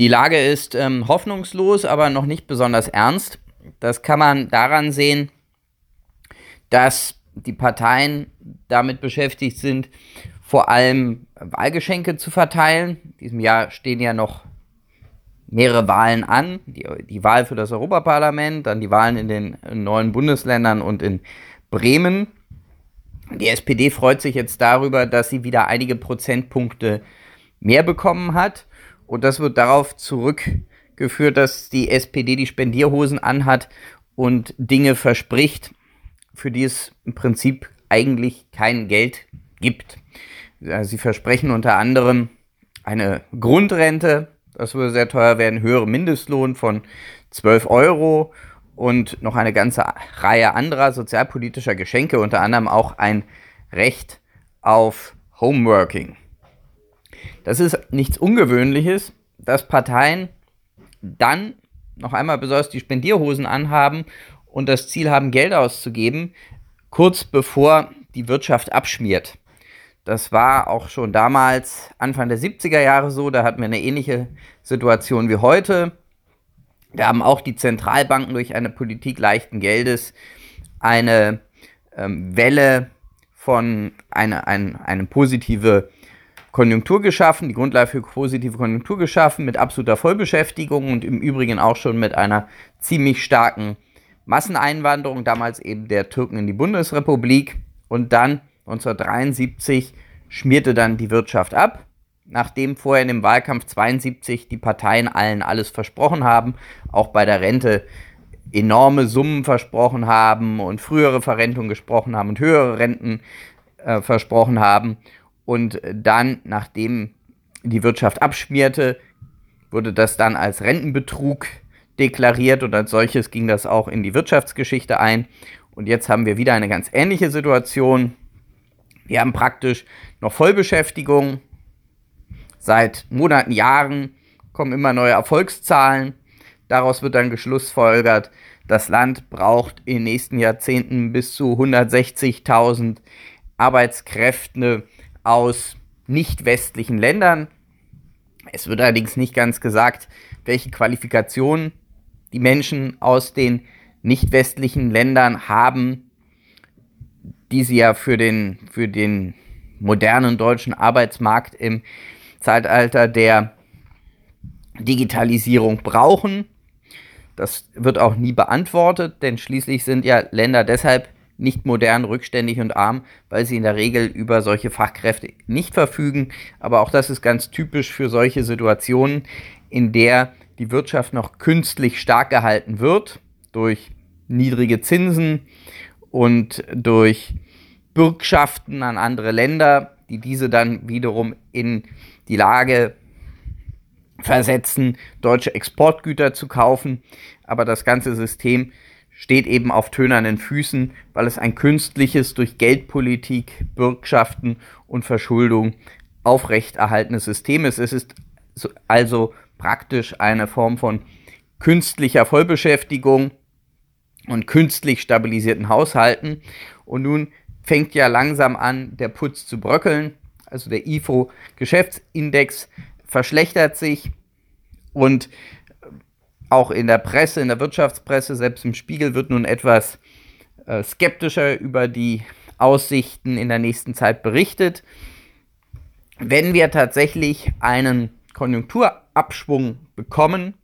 Die Lage ist ähm, hoffnungslos, aber noch nicht besonders ernst. Das kann man daran sehen, dass die Parteien damit beschäftigt sind, vor allem Wahlgeschenke zu verteilen. In diesem Jahr stehen ja noch mehrere Wahlen an. Die, die Wahl für das Europaparlament, dann die Wahlen in den neuen Bundesländern und in Bremen. Die SPD freut sich jetzt darüber, dass sie wieder einige Prozentpunkte mehr bekommen hat. Und das wird darauf zurückgeführt, dass die SPD die Spendierhosen anhat und Dinge verspricht, für die es im Prinzip eigentlich kein Geld gibt. Sie versprechen unter anderem eine Grundrente, das würde sehr teuer werden, höhere Mindestlohn von 12 Euro und noch eine ganze Reihe anderer sozialpolitischer Geschenke, unter anderem auch ein Recht auf Homeworking. Das ist nichts Ungewöhnliches, dass Parteien dann noch einmal besonders die Spendierhosen anhaben und das Ziel haben, Geld auszugeben, kurz bevor die Wirtschaft abschmiert. Das war auch schon damals, Anfang der 70er Jahre so, da hatten wir eine ähnliche Situation wie heute. Da haben auch die Zentralbanken durch eine Politik leichten Geldes eine ähm, Welle von eine, eine positive Konjunktur geschaffen, die Grundlage für positive Konjunktur geschaffen, mit absoluter Vollbeschäftigung und im Übrigen auch schon mit einer ziemlich starken Masseneinwanderung, damals eben der Türken in die Bundesrepublik. Und dann 1973 schmierte dann die Wirtschaft ab, nachdem vorher in dem Wahlkampf 72 die Parteien allen alles versprochen haben, auch bei der Rente enorme Summen versprochen haben und frühere Verrentung gesprochen haben und höhere Renten äh, versprochen haben. Und dann, nachdem die Wirtschaft abschmierte, wurde das dann als Rentenbetrug deklariert und als solches ging das auch in die Wirtschaftsgeschichte ein. Und jetzt haben wir wieder eine ganz ähnliche Situation. Wir haben praktisch noch Vollbeschäftigung. Seit Monaten, Jahren kommen immer neue Erfolgszahlen. Daraus wird dann geschlussfolgert, das Land braucht in den nächsten Jahrzehnten bis zu 160.000 Arbeitskräfte aus nicht westlichen Ländern. Es wird allerdings nicht ganz gesagt, welche Qualifikationen die Menschen aus den nicht westlichen Ländern haben, die sie ja für den, für den modernen deutschen Arbeitsmarkt im Zeitalter der Digitalisierung brauchen. Das wird auch nie beantwortet, denn schließlich sind ja Länder deshalb nicht modern, rückständig und arm, weil sie in der Regel über solche Fachkräfte nicht verfügen. Aber auch das ist ganz typisch für solche Situationen, in der die Wirtschaft noch künstlich stark gehalten wird durch niedrige Zinsen, und durch Bürgschaften an andere Länder, die diese dann wiederum in die Lage versetzen, deutsche Exportgüter zu kaufen. Aber das ganze System steht eben auf tönernen Füßen, weil es ein künstliches durch Geldpolitik, Bürgschaften und Verschuldung aufrechterhaltenes System ist. Es ist also praktisch eine Form von künstlicher Vollbeschäftigung, und künstlich stabilisierten Haushalten. Und nun fängt ja langsam an, der Putz zu bröckeln. Also der IFO-Geschäftsindex verschlechtert sich und auch in der Presse, in der Wirtschaftspresse, selbst im Spiegel wird nun etwas äh, skeptischer über die Aussichten in der nächsten Zeit berichtet. Wenn wir tatsächlich einen Konjunkturabschwung bekommen,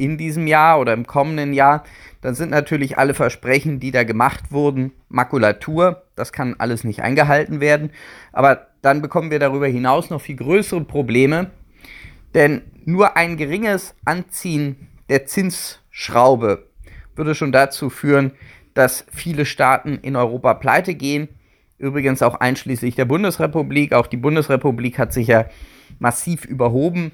in diesem Jahr oder im kommenden Jahr, dann sind natürlich alle Versprechen, die da gemacht wurden, Makulatur. Das kann alles nicht eingehalten werden. Aber dann bekommen wir darüber hinaus noch viel größere Probleme, denn nur ein geringes Anziehen der Zinsschraube würde schon dazu führen, dass viele Staaten in Europa pleite gehen. Übrigens auch einschließlich der Bundesrepublik. Auch die Bundesrepublik hat sich ja massiv überhoben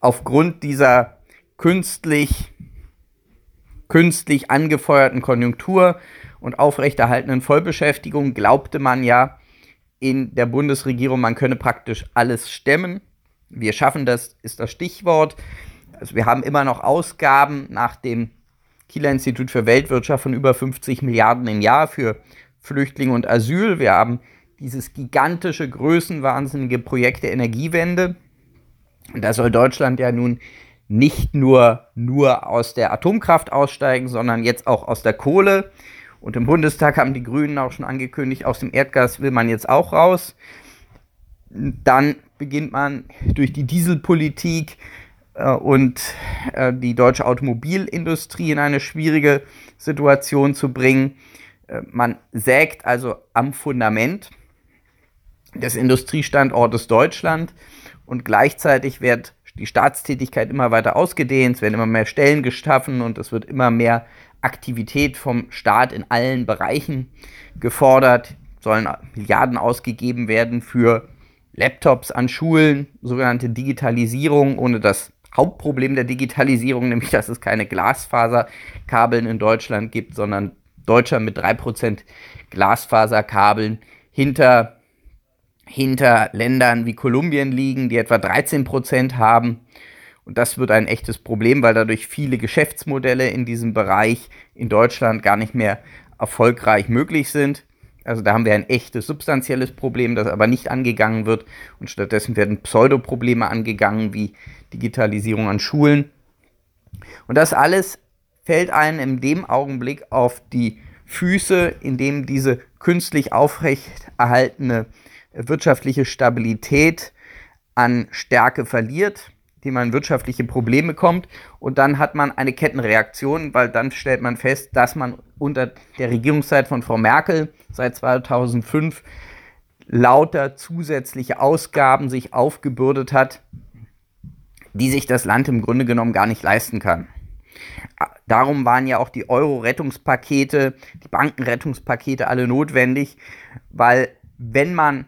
aufgrund dieser künstlich, künstlich angefeuerten Konjunktur und aufrechterhaltenen Vollbeschäftigung glaubte man ja in der Bundesregierung, man könne praktisch alles stemmen. Wir schaffen das, ist das Stichwort. Also wir haben immer noch Ausgaben nach dem Kieler Institut für Weltwirtschaft von über 50 Milliarden im Jahr für Flüchtlinge und Asyl. Wir haben dieses gigantische, größenwahnsinnige Projekt der Energiewende, Da soll Deutschland ja nun nicht nur, nur aus der Atomkraft aussteigen, sondern jetzt auch aus der Kohle. Und im Bundestag haben die Grünen auch schon angekündigt, aus dem Erdgas will man jetzt auch raus. Dann beginnt man durch die Dieselpolitik und äh, die deutsche Automobilindustrie in eine schwierige Situation zu bringen. Äh, man sägt also am Fundament des Industriestandortes Deutschland und gleichzeitig wird die Staatstätigkeit immer weiter ausgedehnt, es werden immer mehr Stellen geschaffen und es wird immer mehr Aktivität vom Staat in allen Bereichen gefordert, sollen Milliarden ausgegeben werden für Laptops an Schulen, sogenannte Digitalisierung, ohne das Hauptproblem der Digitalisierung, nämlich dass es keine Glasfaserkabeln in Deutschland gibt, sondern Deutschland mit 3% Glasfaserkabeln hinter hinter Ländern wie Kolumbien liegen, die etwa 13 Prozent haben. Und das wird ein echtes Problem, weil dadurch viele Geschäftsmodelle in diesem Bereich in Deutschland gar nicht mehr erfolgreich möglich sind. Also da haben wir ein echtes substanzielles Problem, das aber nicht angegangen wird. Und stattdessen werden Pseudoprobleme angegangen, wie Digitalisierung an Schulen. Und das alles fällt einem in dem Augenblick auf die Füße, in dem diese künstlich aufrechterhaltene wirtschaftliche Stabilität an Stärke verliert, die man wirtschaftliche Probleme kommt und dann hat man eine Kettenreaktion, weil dann stellt man fest, dass man unter der Regierungszeit von Frau Merkel seit 2005 lauter zusätzliche Ausgaben sich aufgebürdet hat, die sich das Land im Grunde genommen gar nicht leisten kann. Darum waren ja auch die Euro-Rettungspakete, die Bankenrettungspakete alle notwendig, weil wenn man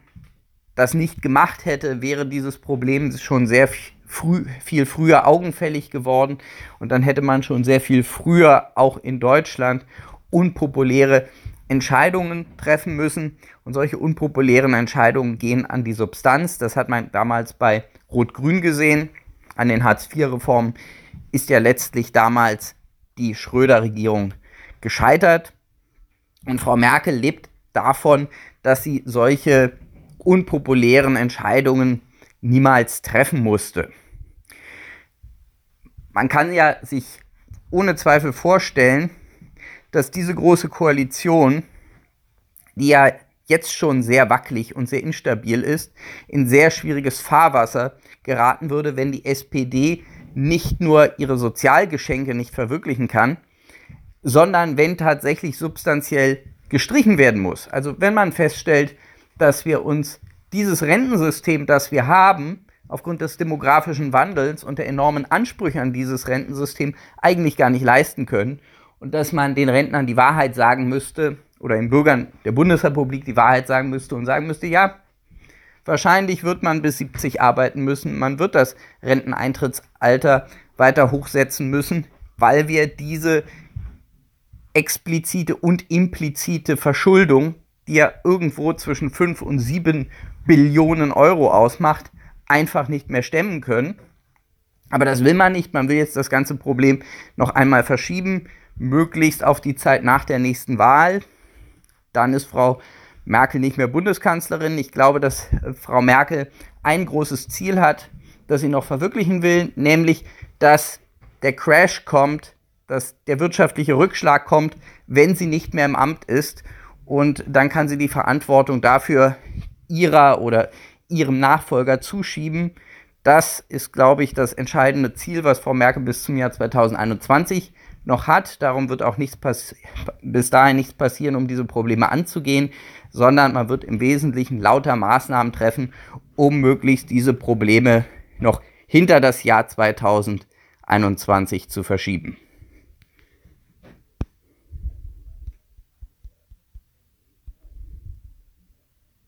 das nicht gemacht hätte, wäre dieses Problem schon sehr früh, viel früher augenfällig geworden und dann hätte man schon sehr viel früher auch in Deutschland unpopuläre Entscheidungen treffen müssen. Und solche unpopulären Entscheidungen gehen an die Substanz. Das hat man damals bei Rot-Grün gesehen. An den Hartz-IV-Reformen ist ja letztlich damals die Schröder-Regierung gescheitert. Und Frau Merkel lebt davon, dass sie solche unpopulären Entscheidungen niemals treffen musste. Man kann ja sich ohne Zweifel vorstellen, dass diese große Koalition, die ja jetzt schon sehr wackelig und sehr instabil ist, in sehr schwieriges Fahrwasser geraten würde, wenn die SPD nicht nur ihre Sozialgeschenke nicht verwirklichen kann, sondern wenn tatsächlich substanziell gestrichen werden muss. Also wenn man feststellt, dass wir uns dieses Rentensystem, das wir haben, aufgrund des demografischen Wandels und der enormen Ansprüche an dieses Rentensystem eigentlich gar nicht leisten können. Und dass man den Rentnern die Wahrheit sagen müsste oder den Bürgern der Bundesrepublik die Wahrheit sagen müsste und sagen müsste, ja, wahrscheinlich wird man bis 70 arbeiten müssen, man wird das Renteneintrittsalter weiter hochsetzen müssen, weil wir diese explizite und implizite Verschuldung die ja irgendwo zwischen 5 und 7 Billionen Euro ausmacht, einfach nicht mehr stemmen können. Aber das will man nicht. Man will jetzt das ganze Problem noch einmal verschieben, möglichst auf die Zeit nach der nächsten Wahl. Dann ist Frau Merkel nicht mehr Bundeskanzlerin. Ich glaube, dass äh, Frau Merkel ein großes Ziel hat, das sie noch verwirklichen will, nämlich, dass der Crash kommt, dass der wirtschaftliche Rückschlag kommt, wenn sie nicht mehr im Amt ist und dann kann sie die Verantwortung dafür ihrer oder ihrem Nachfolger zuschieben. Das ist, glaube ich, das entscheidende Ziel, was Frau Merkel bis zum Jahr 2021 noch hat. Darum wird auch nichts bis dahin nichts passieren, um diese Probleme anzugehen, sondern man wird im Wesentlichen lauter Maßnahmen treffen, um möglichst diese Probleme noch hinter das Jahr 2021 zu verschieben.